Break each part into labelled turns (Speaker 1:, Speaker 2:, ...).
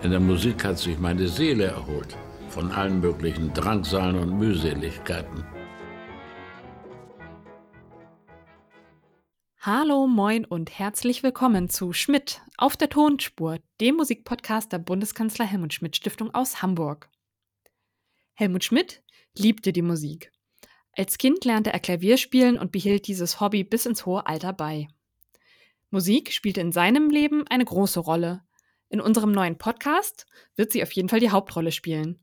Speaker 1: In der Musik hat sich meine Seele erholt von allen möglichen Drangsalen und Mühseligkeiten.
Speaker 2: Hallo, moin und herzlich willkommen zu Schmidt auf der Tonspur, dem Musikpodcast der Bundeskanzler Helmut Schmidt Stiftung aus Hamburg. Helmut Schmidt liebte die Musik. Als Kind lernte er Klavier spielen und behielt dieses Hobby bis ins hohe Alter bei. Musik spielte in seinem Leben eine große Rolle. In unserem neuen Podcast wird sie auf jeden Fall die Hauptrolle spielen.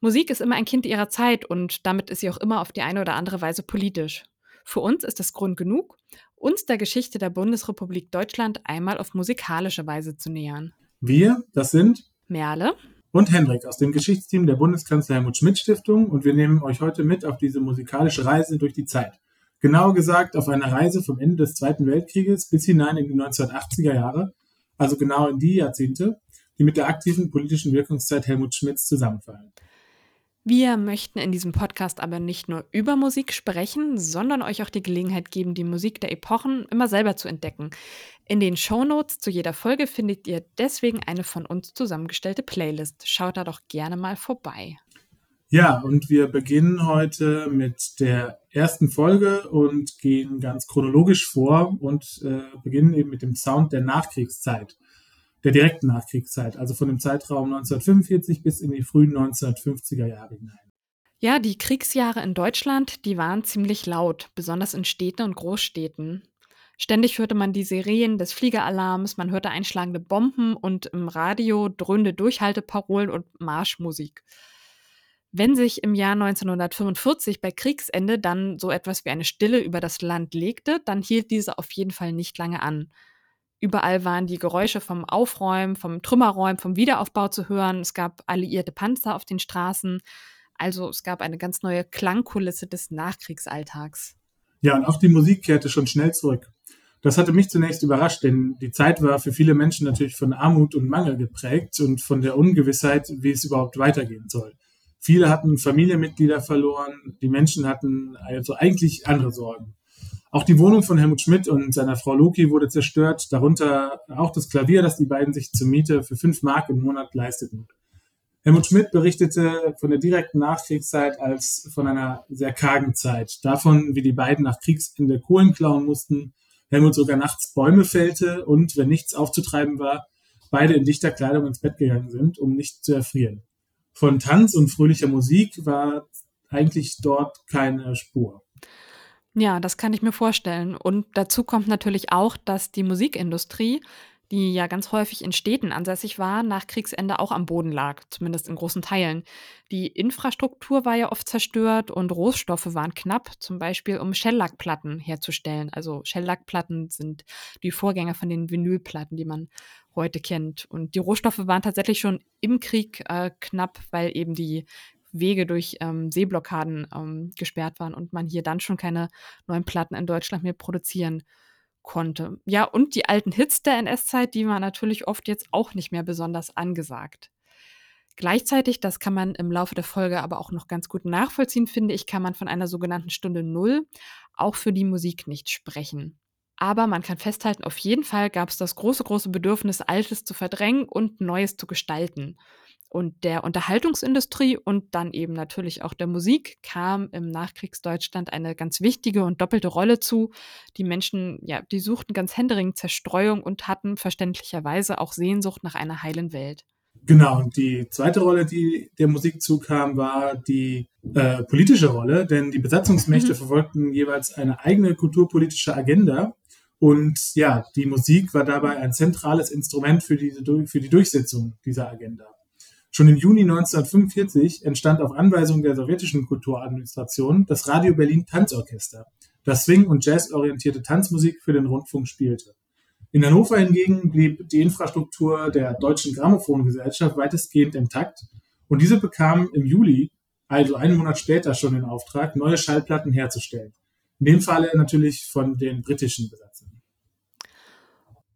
Speaker 2: Musik ist immer ein Kind ihrer Zeit und damit ist sie auch immer auf die eine oder andere Weise politisch. Für uns ist das Grund genug, uns der Geschichte der Bundesrepublik Deutschland einmal auf musikalische Weise zu nähern.
Speaker 3: Wir, das sind
Speaker 2: Merle
Speaker 3: und Hendrik aus dem Geschichtsteam der Bundeskanzler Helmut Schmidt Stiftung und wir nehmen euch heute mit auf diese musikalische Reise durch die Zeit. Genauer gesagt auf eine Reise vom Ende des Zweiten Weltkrieges bis hinein in die 1980er Jahre, also genau in die Jahrzehnte, die mit der aktiven politischen Wirkungszeit Helmut Schmidts zusammenfallen.
Speaker 2: Wir möchten in diesem Podcast aber nicht nur über Musik sprechen, sondern euch auch die Gelegenheit geben, die Musik der Epochen immer selber zu entdecken. In den Shownotes zu jeder Folge findet ihr deswegen eine von uns zusammengestellte Playlist. Schaut da doch gerne mal vorbei.
Speaker 3: Ja, und wir beginnen heute mit der ersten Folge und gehen ganz chronologisch vor und äh, beginnen eben mit dem Sound der Nachkriegszeit der direkten Nachkriegszeit, also von dem Zeitraum 1945 bis in die frühen 1950er Jahre hinein.
Speaker 2: Ja, die Kriegsjahre in Deutschland, die waren ziemlich laut, besonders in Städten und Großstädten. Ständig hörte man die Serien des Fliegeralarms, man hörte einschlagende Bomben und im Radio dröhnende Durchhalteparolen und Marschmusik. Wenn sich im Jahr 1945 bei Kriegsende dann so etwas wie eine Stille über das Land legte, dann hielt diese auf jeden Fall nicht lange an. Überall waren die Geräusche vom Aufräumen, vom Trümmerräumen, vom Wiederaufbau zu hören. Es gab alliierte Panzer auf den Straßen. Also es gab eine ganz neue Klangkulisse des Nachkriegsalltags.
Speaker 3: Ja, und auch die Musik kehrte schon schnell zurück. Das hatte mich zunächst überrascht, denn die Zeit war für viele Menschen natürlich von Armut und Mangel geprägt und von der Ungewissheit, wie es überhaupt weitergehen soll. Viele hatten Familienmitglieder verloren, die Menschen hatten also eigentlich andere Sorgen. Auch die Wohnung von Helmut Schmidt und seiner Frau Loki wurde zerstört, darunter auch das Klavier, das die beiden sich zur Miete für fünf Mark im Monat leisteten. Helmut Schmidt berichtete von der direkten Nachkriegszeit als von einer sehr kargen Zeit. Davon, wie die beiden nach Kriegsende Kohlen klauen mussten, Helmut sogar nachts Bäume fällte und, wenn nichts aufzutreiben war, beide in dichter Kleidung ins Bett gegangen sind, um nicht zu erfrieren. Von Tanz und fröhlicher Musik war eigentlich dort keine Spur.
Speaker 2: Ja, das kann ich mir vorstellen. Und dazu kommt natürlich auch, dass die Musikindustrie, die ja ganz häufig in Städten ansässig war, nach Kriegsende auch am Boden lag, zumindest in großen Teilen. Die Infrastruktur war ja oft zerstört und Rohstoffe waren knapp, zum Beispiel um Shellackplatten herzustellen. Also Shellackplatten sind die Vorgänger von den Vinylplatten, die man heute kennt. Und die Rohstoffe waren tatsächlich schon im Krieg äh, knapp, weil eben die Wege durch ähm, Seeblockaden ähm, gesperrt waren und man hier dann schon keine neuen Platten in Deutschland mehr produzieren konnte. Ja, und die alten Hits der NS-Zeit, die waren natürlich oft jetzt auch nicht mehr besonders angesagt. Gleichzeitig, das kann man im Laufe der Folge aber auch noch ganz gut nachvollziehen, finde ich, kann man von einer sogenannten Stunde Null auch für die Musik nicht sprechen. Aber man kann festhalten, auf jeden Fall gab es das große, große Bedürfnis, Altes zu verdrängen und Neues zu gestalten. Und der Unterhaltungsindustrie und dann eben natürlich auch der Musik kam im Nachkriegsdeutschland eine ganz wichtige und doppelte Rolle zu. Die Menschen, ja, die suchten ganz händeringend Zerstreuung und hatten verständlicherweise auch Sehnsucht nach einer heilen Welt.
Speaker 3: Genau, und die zweite Rolle, die der Musik zukam, war die äh, politische Rolle, denn die Besatzungsmächte mhm. verfolgten jeweils eine eigene kulturpolitische Agenda. Und ja, die Musik war dabei ein zentrales Instrument für die, für die Durchsetzung dieser Agenda. Schon im Juni 1945 entstand auf Anweisung der sowjetischen Kulturadministration das Radio Berlin Tanzorchester, das Swing- und Jazz-orientierte Tanzmusik für den Rundfunk spielte. In Hannover hingegen blieb die Infrastruktur der Deutschen Grammophongesellschaft weitestgehend intakt und diese bekam im Juli, also einen Monat später schon den Auftrag, neue Schallplatten herzustellen. In dem Falle natürlich von den britischen Besatzern.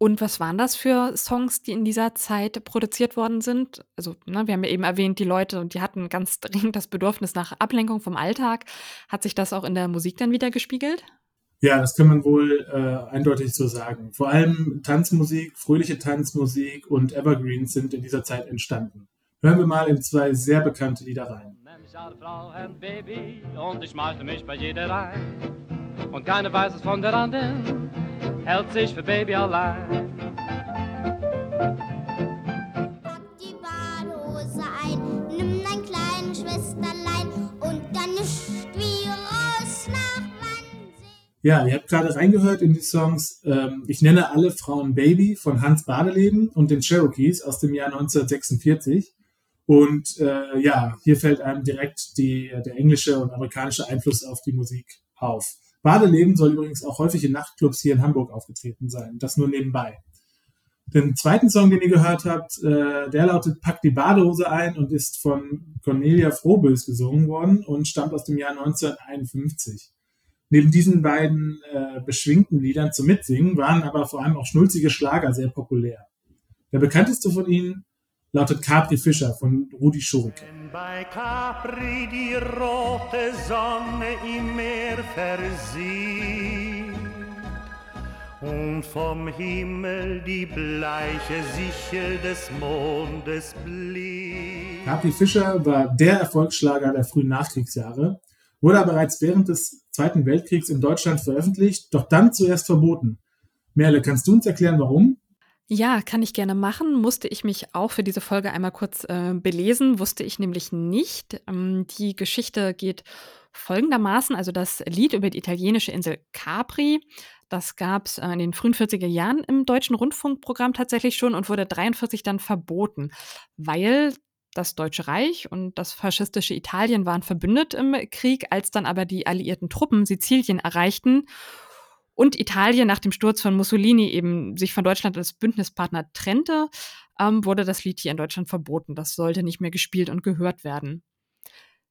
Speaker 2: Und was waren das für Songs, die in dieser Zeit produziert worden sind? Also, ne, wir haben ja eben erwähnt, die Leute, die hatten ganz dringend das Bedürfnis nach Ablenkung vom Alltag. Hat sich das auch in der Musik dann wieder gespiegelt?
Speaker 3: Ja, das kann man wohl äh, eindeutig so sagen. Vor allem Tanzmusik, fröhliche Tanzmusik und Evergreens sind in dieser Zeit entstanden. Hören wir mal in zwei sehr bekannte Lieder rein. Frau und Baby und ich malte mich bei jeder rein. Und keine weiß es von der anderen, hält sich für Baby allein. Ja, ihr habt gerade reingehört in die Songs ähm, Ich nenne alle Frauen Baby von Hans Badeleben und den Cherokees aus dem Jahr 1946. Und äh, ja, hier fällt einem direkt die, der englische und amerikanische Einfluss auf die Musik auf. Badeleben soll übrigens auch häufig in Nachtclubs hier in Hamburg aufgetreten sein. Das nur nebenbei. Den zweiten Song, den ihr gehört habt, äh, der lautet Pack die Badehose ein und ist von Cornelia Frohbös gesungen worden und stammt aus dem Jahr 1951. Neben diesen beiden äh, beschwingten Liedern zum Mitsingen waren aber vor allem auch schnulzige Schlager sehr populär. Der bekannteste von ihnen lautet Capri Fischer von Rudi Schurike. Wenn bei Capri die rote Sonne im Meer versieht und vom Himmel die bleiche Sichel des Mondes blieb. Capri Fischer war der Erfolgsschlager der frühen Nachkriegsjahre wurde er bereits während des Zweiten Weltkriegs in Deutschland veröffentlicht, doch dann zuerst verboten. Merle, kannst du uns erklären, warum?
Speaker 2: Ja, kann ich gerne machen. Musste ich mich auch für diese Folge einmal kurz äh, belesen, wusste ich nämlich nicht. Ähm, die Geschichte geht folgendermaßen, also das Lied über die italienische Insel Capri, das gab es äh, in den frühen 40er Jahren im deutschen Rundfunkprogramm tatsächlich schon und wurde 43 dann verboten, weil das Deutsche Reich und das faschistische Italien waren verbündet im Krieg, als dann aber die alliierten Truppen Sizilien erreichten und Italien nach dem Sturz von Mussolini eben sich von Deutschland als Bündnispartner trennte, ähm, wurde das Lied hier in Deutschland verboten. Das sollte nicht mehr gespielt und gehört werden.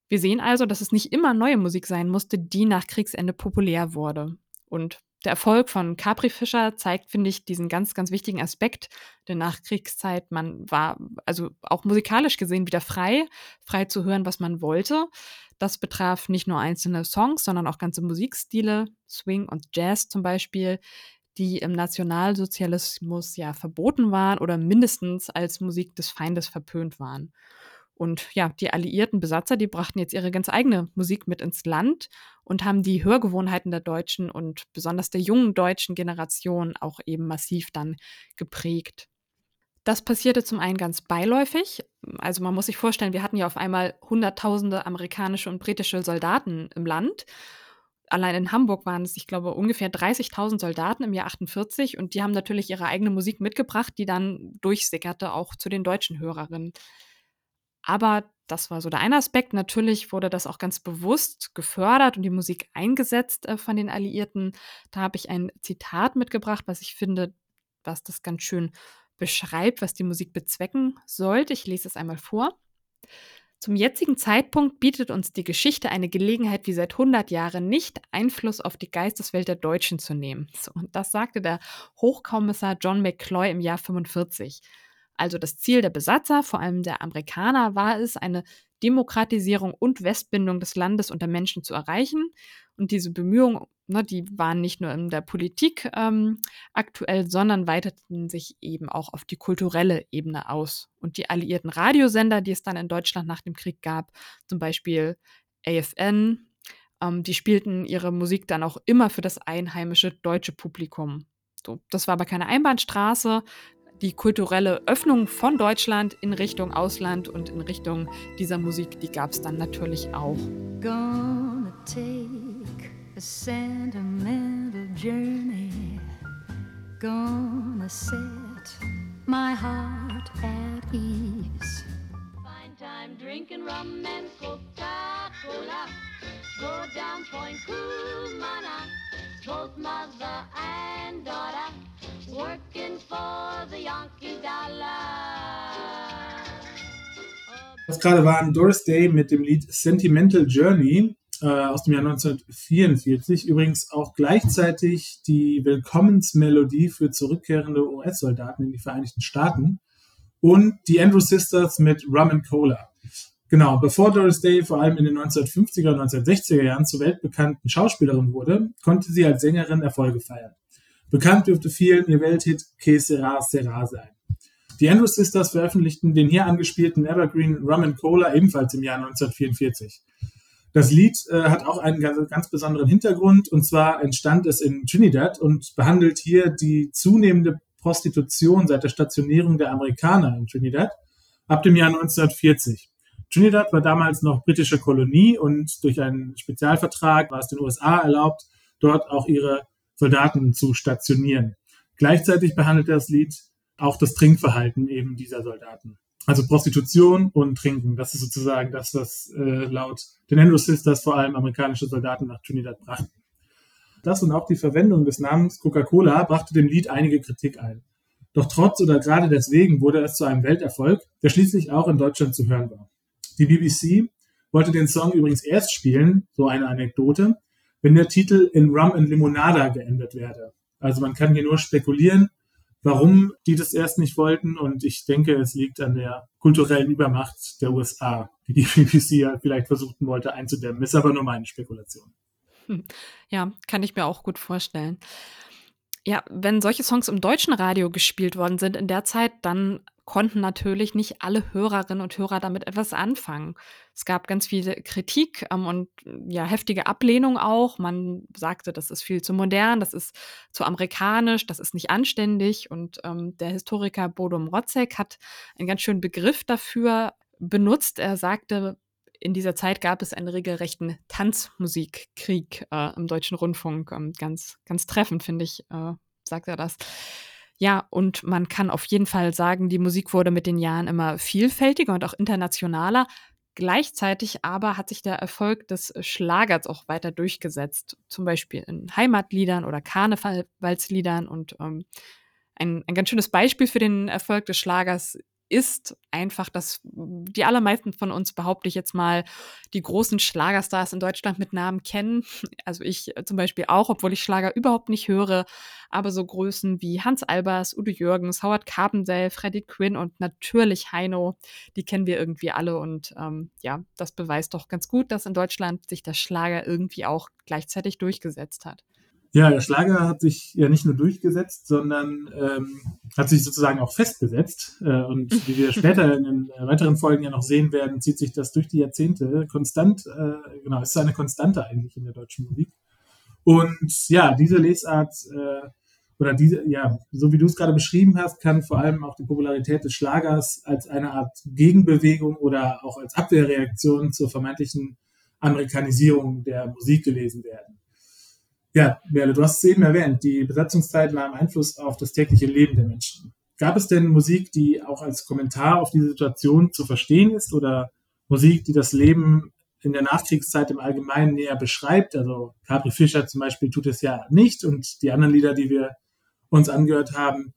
Speaker 2: Wir sehen also, dass es nicht immer neue Musik sein musste, die nach Kriegsende populär wurde. Und der Erfolg von Capri Fischer zeigt, finde ich, diesen ganz, ganz wichtigen Aspekt der Nachkriegszeit. Man war also auch musikalisch gesehen wieder frei, frei zu hören, was man wollte. Das betraf nicht nur einzelne Songs, sondern auch ganze Musikstile, Swing und Jazz zum Beispiel, die im Nationalsozialismus ja verboten waren oder mindestens als Musik des Feindes verpönt waren. Und ja, die alliierten Besatzer, die brachten jetzt ihre ganz eigene Musik mit ins Land und haben die Hörgewohnheiten der deutschen und besonders der jungen deutschen Generation auch eben massiv dann geprägt. Das passierte zum einen ganz beiläufig. Also man muss sich vorstellen, wir hatten ja auf einmal Hunderttausende amerikanische und britische Soldaten im Land. Allein in Hamburg waren es, ich glaube, ungefähr 30.000 Soldaten im Jahr 48 und die haben natürlich ihre eigene Musik mitgebracht, die dann durchsickerte auch zu den deutschen Hörerinnen. Aber das war so der eine Aspekt. Natürlich wurde das auch ganz bewusst gefördert und die Musik eingesetzt äh, von den Alliierten. Da habe ich ein Zitat mitgebracht, was ich finde, was das ganz schön beschreibt, was die Musik bezwecken sollte. Ich lese es einmal vor. Zum jetzigen Zeitpunkt bietet uns die Geschichte eine Gelegenheit, wie seit 100 Jahren nicht Einfluss auf die Geisteswelt der Deutschen zu nehmen. So, und das sagte der Hochkommissar John McCloy im Jahr 45. Also das Ziel der Besatzer, vor allem der Amerikaner, war es, eine Demokratisierung und Westbindung des Landes und der Menschen zu erreichen. Und diese Bemühungen, ne, die waren nicht nur in der Politik ähm, aktuell, sondern weiteten sich eben auch auf die kulturelle Ebene aus. Und die alliierten Radiosender, die es dann in Deutschland nach dem Krieg gab, zum Beispiel AFN, ähm, die spielten ihre Musik dann auch immer für das einheimische deutsche Publikum. So, das war aber keine Einbahnstraße die kulturelle Öffnung von Deutschland in Richtung Ausland und in Richtung dieser Musik, die gab es dann natürlich auch. Gonna take a sentimental journey Gonna set my heart at ease. Fine time drinking rum and Coca-Cola. Go down Point Kumana. Both mother and daughter working for the Yankee dollar. Das gerade war ein Doris Day mit dem Lied Sentimental Journey äh, aus dem Jahr 1944. Übrigens auch gleichzeitig die Willkommensmelodie für zurückkehrende US-Soldaten in die Vereinigten Staaten. Und die Andrew Sisters mit Rum and Cola.
Speaker 3: Genau, bevor Doris Day vor allem in den 1950er und 1960er Jahren zur weltbekannten Schauspielerin wurde, konnte sie als Sängerin Erfolge feiern. Bekannt dürfte vielen ihr Welthit Que sera sera sein. Die Andrew Sisters veröffentlichten den hier angespielten Evergreen Rum and Cola ebenfalls im Jahr 1944. Das Lied äh, hat auch einen ganz, ganz, besonderen Hintergrund und zwar entstand es in Trinidad und behandelt hier die zunehmende Prostitution seit der Stationierung der Amerikaner in Trinidad ab dem Jahr 1940. Trinidad war damals noch britische Kolonie und durch einen Spezialvertrag war es den USA erlaubt, dort auch ihre Soldaten zu stationieren. Gleichzeitig behandelt das Lied auch das Trinkverhalten eben dieser Soldaten. Also Prostitution und Trinken, das ist sozusagen das, was äh, laut den Andrew Sisters vor allem amerikanische Soldaten nach Trinidad brachten. Das und auch die Verwendung des Namens Coca-Cola brachte dem Lied einige Kritik ein. Doch trotz oder gerade deswegen wurde es zu einem Welterfolg, der schließlich auch in Deutschland zu hören war. Die BBC wollte den Song übrigens erst spielen, so eine Anekdote, wenn der Titel in Rum and Limonada geändert werde. Also man kann hier nur spekulieren, warum die das erst nicht wollten und ich denke, es liegt an der kulturellen Übermacht der USA, die die BBC ja vielleicht versuchten wollte einzudämmen. Ist aber nur meine Spekulation.
Speaker 2: Hm. Ja, kann ich mir auch gut vorstellen. Ja, wenn solche Songs im deutschen Radio gespielt worden sind in der Zeit, dann konnten natürlich nicht alle Hörerinnen und Hörer damit etwas anfangen. Es gab ganz viele Kritik ähm, und ja, heftige Ablehnung auch. Man sagte, das ist viel zu modern, das ist zu amerikanisch, das ist nicht anständig. Und ähm, der Historiker Bodo Mrotzek hat einen ganz schönen Begriff dafür benutzt. Er sagte, in dieser Zeit gab es einen regelrechten Tanzmusikkrieg äh, im deutschen Rundfunk. Ähm, ganz, ganz treffend, finde ich, äh, sagt er das. Ja, und man kann auf jeden Fall sagen, die Musik wurde mit den Jahren immer vielfältiger und auch internationaler. Gleichzeitig aber hat sich der Erfolg des Schlagers auch weiter durchgesetzt, zum Beispiel in Heimatliedern oder Karnevalsliedern. Und ähm, ein, ein ganz schönes Beispiel für den Erfolg des Schlagers ist einfach, dass die allermeisten von uns, behaupte ich jetzt mal, die großen Schlagerstars in Deutschland mit Namen kennen. Also ich äh, zum Beispiel auch, obwohl ich Schlager überhaupt nicht höre. Aber so Größen wie Hans Albers, Udo Jürgens, Howard Carpendale, Freddie Quinn und natürlich Heino, die kennen wir irgendwie alle. Und ähm, ja, das beweist doch ganz gut, dass in Deutschland sich der Schlager irgendwie auch gleichzeitig durchgesetzt hat.
Speaker 3: Ja, der Schlager hat sich ja nicht nur durchgesetzt, sondern ähm, hat sich sozusagen auch festgesetzt. Äh, und wie wir später in den weiteren Folgen ja noch sehen werden, zieht sich das durch die Jahrzehnte konstant, äh, genau, ist eine Konstante eigentlich in der deutschen Musik. Und ja, diese Lesart äh, oder diese, ja, so wie du es gerade beschrieben hast, kann vor allem auch die Popularität des Schlagers als eine Art Gegenbewegung oder auch als Abwehrreaktion zur vermeintlichen Amerikanisierung der Musik gelesen werden. Ja, Merle, du hast es eben erwähnt, die Besatzungszeit nahm Einfluss auf das tägliche Leben der Menschen. Gab es denn Musik, die auch als Kommentar auf diese Situation zu verstehen ist oder Musik, die das Leben in der Nachkriegszeit im Allgemeinen näher beschreibt? Also Capri Fischer zum Beispiel tut es ja nicht und die anderen Lieder, die wir uns angehört haben,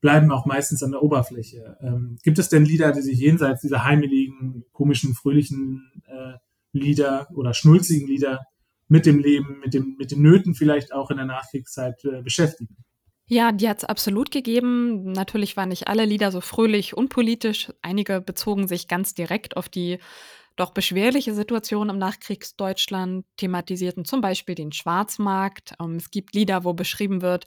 Speaker 3: bleiben auch meistens an der Oberfläche. Ähm, gibt es denn Lieder, die sich jenseits dieser heimeligen, komischen, fröhlichen äh, Lieder oder schnulzigen Lieder mit dem Leben, mit, dem, mit den Nöten vielleicht auch in der Nachkriegszeit äh, beschäftigen.
Speaker 2: Ja, die hat es absolut gegeben. Natürlich waren nicht alle Lieder so fröhlich und politisch. Einige bezogen sich ganz direkt auf die doch beschwerliche Situation im Nachkriegsdeutschland, thematisierten zum Beispiel den Schwarzmarkt. Ähm, es gibt Lieder, wo beschrieben wird,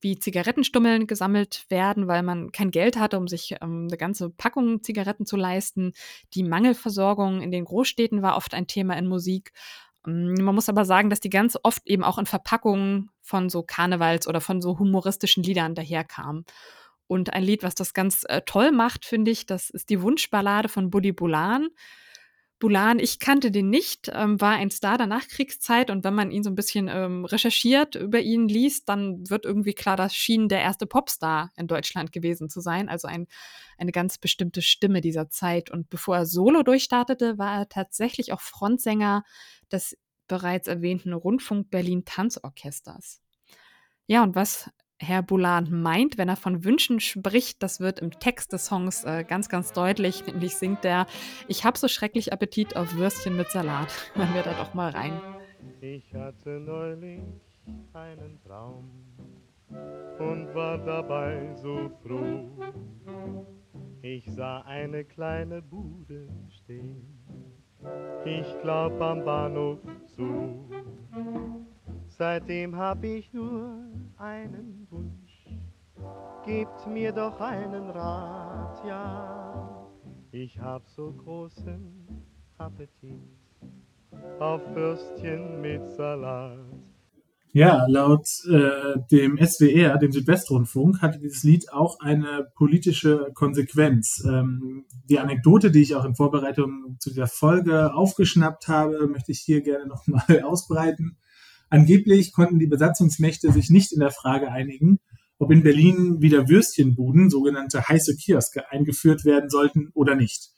Speaker 2: wie Zigarettenstummeln gesammelt werden, weil man kein Geld hatte, um sich ähm, eine ganze Packung Zigaretten zu leisten. Die Mangelversorgung in den Großstädten war oft ein Thema in Musik. Mm, man muss aber sagen, dass die ganz oft eben auch in Verpackungen von so Karnevals oder von so humoristischen Liedern daherkamen. Und ein Lied, was das ganz äh, toll macht, finde ich, das ist die Wunschballade von Buddy Bulan. Bulan, ich kannte den nicht, ähm, war ein Star der Nachkriegszeit und wenn man ihn so ein bisschen ähm, recherchiert, über ihn liest, dann wird irgendwie klar, das schien der erste Popstar in Deutschland gewesen zu sein, also ein, eine ganz bestimmte Stimme dieser Zeit. Und bevor er solo durchstartete, war er tatsächlich auch Frontsänger des bereits erwähnten Rundfunk Berlin Tanzorchesters. Ja, und was Herr Bulan meint, wenn er von Wünschen spricht, das wird im Text des Songs äh, ganz, ganz deutlich. Nämlich singt er, ich hab so schrecklich Appetit auf Würstchen mit Salat. Hören wir da doch mal rein.
Speaker 4: Ich hatte neulich einen Traum und war dabei so froh Ich sah eine kleine Bude stehen, ich glaub am Bahnhof zu. Seitdem hab ich nur einen Wunsch, gebt mir doch einen Rat, ja. Ich hab so großen Appetit auf Würstchen mit Salat.
Speaker 3: Ja, laut äh, dem SWR, dem Südwestrundfunk, hatte dieses Lied auch eine politische Konsequenz. Ähm, die Anekdote, die ich auch in Vorbereitung zu dieser Folge aufgeschnappt habe, möchte ich hier gerne nochmal ausbreiten. Angeblich konnten die Besatzungsmächte sich nicht in der Frage einigen, ob in Berlin wieder Würstchenbuden, sogenannte heiße Kioske, eingeführt werden sollten oder nicht.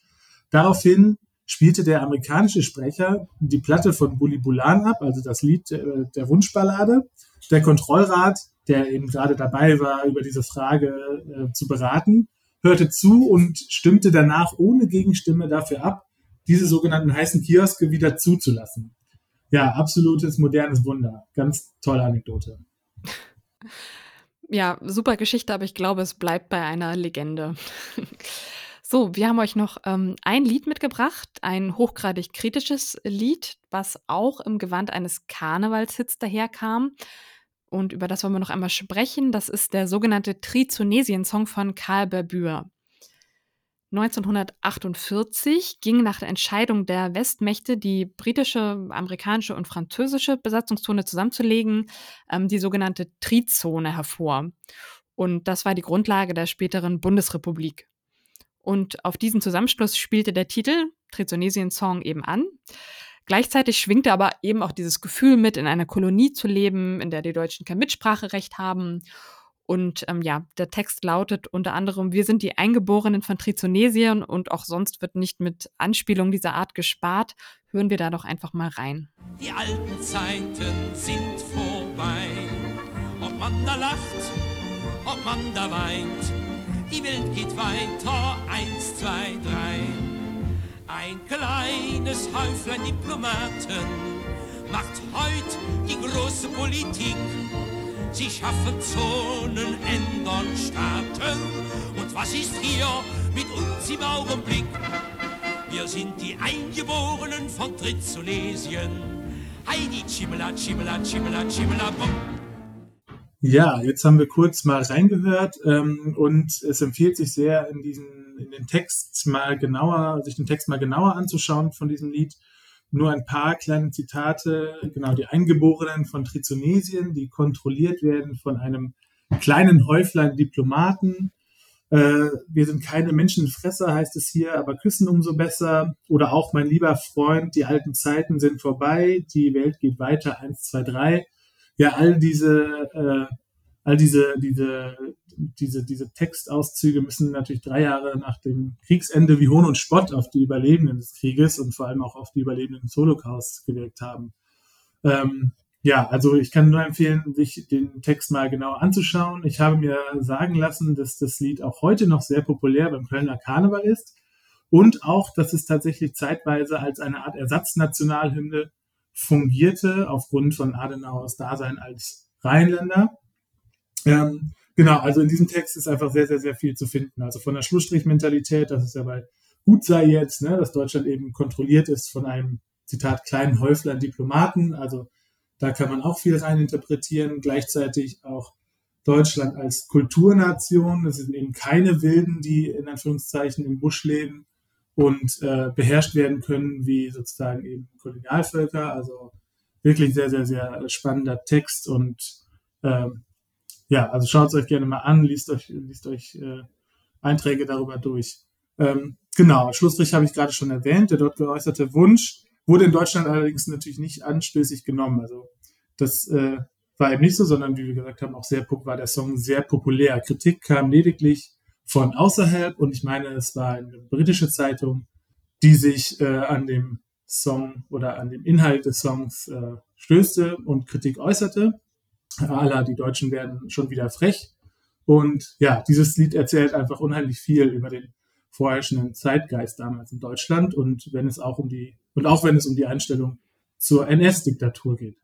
Speaker 3: Daraufhin spielte der amerikanische Sprecher die Platte von Bully Bulan ab, also das Lied äh, der Wunschballade. Der Kontrollrat, der eben gerade dabei war, über diese Frage äh, zu beraten, hörte zu und stimmte danach ohne Gegenstimme dafür ab, diese sogenannten heißen Kioske wieder zuzulassen. Ja, absolutes modernes Wunder. Ganz tolle Anekdote.
Speaker 2: Ja, super Geschichte, aber ich glaube, es bleibt bei einer Legende. So, wir haben euch noch ähm, ein Lied mitgebracht, ein hochgradig kritisches Lied, was auch im Gewand eines Karnevalshits daherkam. Und über das wollen wir noch einmal sprechen. Das ist der sogenannte Trizonesien-Song von Karl Berbür. 1948 ging nach der Entscheidung der Westmächte, die britische, amerikanische und französische Besatzungszone zusammenzulegen, ähm, die sogenannte Trizone hervor. Und das war die Grundlage der späteren Bundesrepublik. Und auf diesen Zusammenschluss spielte der Titel Trizonesien Song eben an. Gleichzeitig schwingte aber eben auch dieses Gefühl mit, in einer Kolonie zu leben, in der die Deutschen kein Mitspracherecht haben. Und ähm, ja, der Text lautet unter anderem, wir sind die Eingeborenen von Trizonesien und auch sonst wird nicht mit Anspielungen dieser Art gespart. Hören wir da doch einfach mal rein.
Speaker 5: Die alten Zeiten sind vorbei. Ob man da lacht, ob man da weint, die Welt geht weiter, eins, zwei, drei. Ein kleines Häuflein Diplomaten macht heut die große Politik. Sie schaffen Zonen, ändern Staaten. Und was ist hier mit uns im Augenblick? Wir sind die Eingeborenen von Trizonesien. Heidi, Chimela, Chimela, Chimela, Chimela, Bum.
Speaker 3: Ja, jetzt haben wir kurz mal reingehört ähm, und es empfiehlt sich sehr, in diesen, in den Text mal genauer, sich den Text mal genauer anzuschauen von diesem Lied. Nur ein paar kleine Zitate, genau, die Eingeborenen von Trizonesien, die kontrolliert werden von einem kleinen Häuflein Diplomaten. Äh, wir sind keine Menschenfresser, heißt es hier, aber küssen umso besser. Oder auch mein lieber Freund, die alten Zeiten sind vorbei, die Welt geht weiter, eins, zwei, drei ja, all diese, äh, all diese, diese, diese, diese Textauszüge müssen natürlich drei Jahre nach dem Kriegsende wie Hohn und Spott auf die Überlebenden des Krieges und vor allem auch auf die Überlebenden des Holocaust gewirkt haben. Ähm, ja, also ich kann nur empfehlen, sich den Text mal genauer anzuschauen. Ich habe mir sagen lassen, dass das Lied auch heute noch sehr populär beim Kölner Karneval ist und auch, dass es tatsächlich zeitweise als eine Art Ersatznationalhymne fungierte aufgrund von Adenauers Dasein als Rheinländer. Ähm, genau, also in diesem Text ist einfach sehr, sehr, sehr viel zu finden. Also von der Schlussstrichmentalität, das ist ja bei gut sei jetzt, ne, dass Deutschland eben kontrolliert ist von einem, Zitat, kleinen Häuflein Diplomaten. Also da kann man auch viel rein interpretieren. Gleichzeitig auch Deutschland als Kulturnation. Das sind eben keine Wilden, die in Anführungszeichen im Busch leben, und äh, beherrscht werden können wie sozusagen eben Kolonialvölker. Also wirklich sehr, sehr, sehr spannender Text und ähm, ja, also schaut es euch gerne mal an, liest euch, liest euch äh, Einträge darüber durch. Ähm, genau, Schlussstrich habe ich gerade schon erwähnt. Der dort geäußerte Wunsch wurde in Deutschland allerdings natürlich nicht anstößig genommen. Also das äh, war eben nicht so, sondern wie wir gesagt haben, auch sehr war der Song sehr populär. Kritik kam lediglich von außerhalb und ich meine, es war eine britische Zeitung, die sich äh, an dem Song oder an dem Inhalt des Songs äh, stößte und Kritik äußerte. Alla, die Deutschen werden schon wieder frech. Und ja, dieses Lied erzählt einfach unheimlich viel über den vorherrschenden Zeitgeist damals in Deutschland und wenn es auch um die, und auch wenn es um die Einstellung zur NS-Diktatur geht.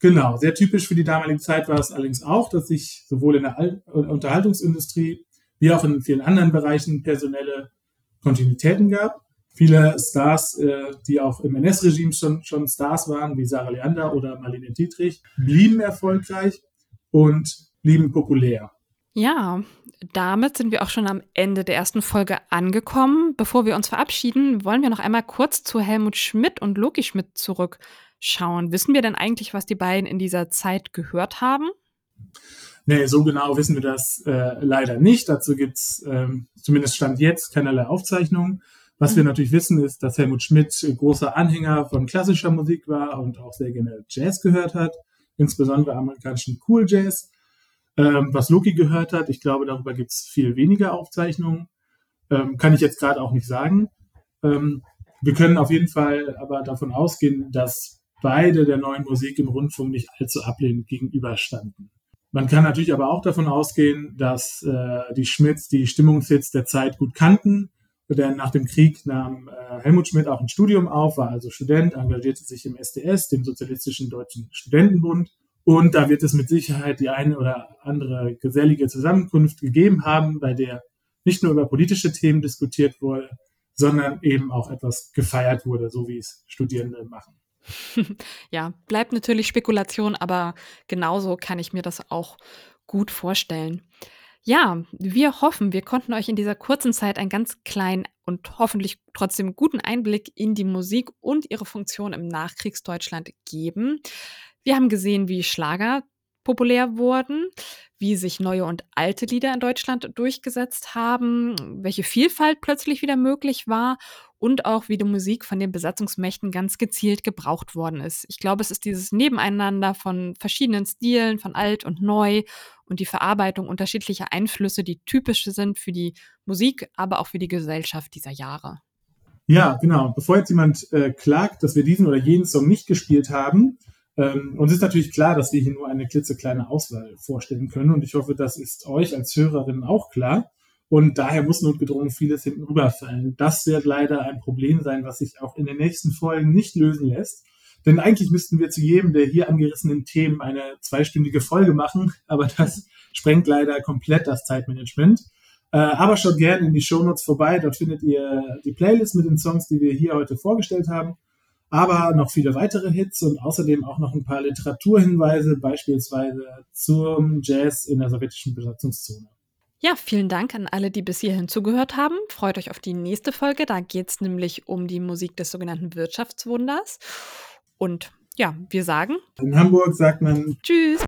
Speaker 3: Genau, sehr typisch für die damalige Zeit war es allerdings auch, dass sich sowohl in der Unterhaltungsindustrie wie auch in vielen anderen Bereichen personelle Kontinuitäten gab. Viele Stars, äh, die auch im NS-Regime schon, schon Stars waren, wie Sarah Leander oder Marlene Dietrich, blieben erfolgreich und blieben populär.
Speaker 2: Ja, damit sind wir auch schon am Ende der ersten Folge angekommen. Bevor wir uns verabschieden, wollen wir noch einmal kurz zu Helmut Schmidt und Loki Schmidt zurückschauen. Wissen wir denn eigentlich, was die beiden in dieser Zeit gehört haben?
Speaker 3: Nee, so genau wissen wir das äh, leider nicht. Dazu gibt es ähm, zumindest Stand jetzt keinerlei Aufzeichnungen. Was wir mhm. natürlich wissen, ist, dass Helmut Schmidt großer Anhänger von klassischer Musik war und auch sehr gerne Jazz gehört hat, insbesondere amerikanischen Cool Jazz. Ähm, was Loki gehört hat, ich glaube, darüber gibt es viel weniger Aufzeichnungen. Ähm, kann ich jetzt gerade auch nicht sagen. Ähm, wir können auf jeden Fall aber davon ausgehen, dass beide der neuen Musik im Rundfunk nicht allzu ablehnend gegenüberstanden. Man kann natürlich aber auch davon ausgehen, dass äh, die Schmidts die Stimmungshits der Zeit gut kannten. Denn nach dem Krieg nahm äh, Helmut Schmidt auch ein Studium auf, war also Student, engagierte sich im SDS, dem Sozialistischen Deutschen Studentenbund und da wird es mit Sicherheit die eine oder andere gesellige Zusammenkunft gegeben haben, bei der nicht nur über politische Themen diskutiert wurde, sondern eben auch etwas gefeiert wurde, so wie es Studierende machen.
Speaker 2: Ja, bleibt natürlich Spekulation, aber genauso kann ich mir das auch gut vorstellen. Ja, wir hoffen, wir konnten euch in dieser kurzen Zeit einen ganz kleinen und hoffentlich trotzdem guten Einblick in die Musik und ihre Funktion im Nachkriegsdeutschland geben. Wir haben gesehen, wie Schlager populär wurden, wie sich neue und alte Lieder in Deutschland durchgesetzt haben, welche Vielfalt plötzlich wieder möglich war und auch wie die Musik von den Besatzungsmächten ganz gezielt gebraucht worden ist. Ich glaube, es ist dieses Nebeneinander von verschiedenen Stilen, von alt und neu und die Verarbeitung unterschiedlicher Einflüsse, die typisch sind für die Musik, aber auch für die Gesellschaft dieser Jahre.
Speaker 3: Ja, genau. Bevor jetzt jemand äh, klagt, dass wir diesen oder jenen Song nicht gespielt haben, ähm, und es ist natürlich klar, dass wir hier nur eine klitzekleine Auswahl vorstellen können. Und ich hoffe, das ist euch als Hörerinnen auch klar. Und daher muss notgedrungen vieles hinten rüberfallen. Das wird leider ein Problem sein, was sich auch in den nächsten Folgen nicht lösen lässt. Denn eigentlich müssten wir zu jedem der hier angerissenen Themen eine zweistündige Folge machen, aber das sprengt leider komplett das Zeitmanagement. Äh, aber schaut gerne in die Shownotes vorbei, dort findet ihr die Playlist mit den Songs, die wir hier heute vorgestellt haben aber noch viele weitere Hits und außerdem auch noch ein paar Literaturhinweise, beispielsweise zum Jazz in der sowjetischen Besatzungszone.
Speaker 2: Ja, vielen Dank an alle, die bis hierhin zugehört haben. Freut euch auf die nächste Folge. Da geht es nämlich um die Musik des sogenannten Wirtschaftswunders. Und ja, wir sagen.
Speaker 3: In Hamburg sagt man
Speaker 2: Tschüss.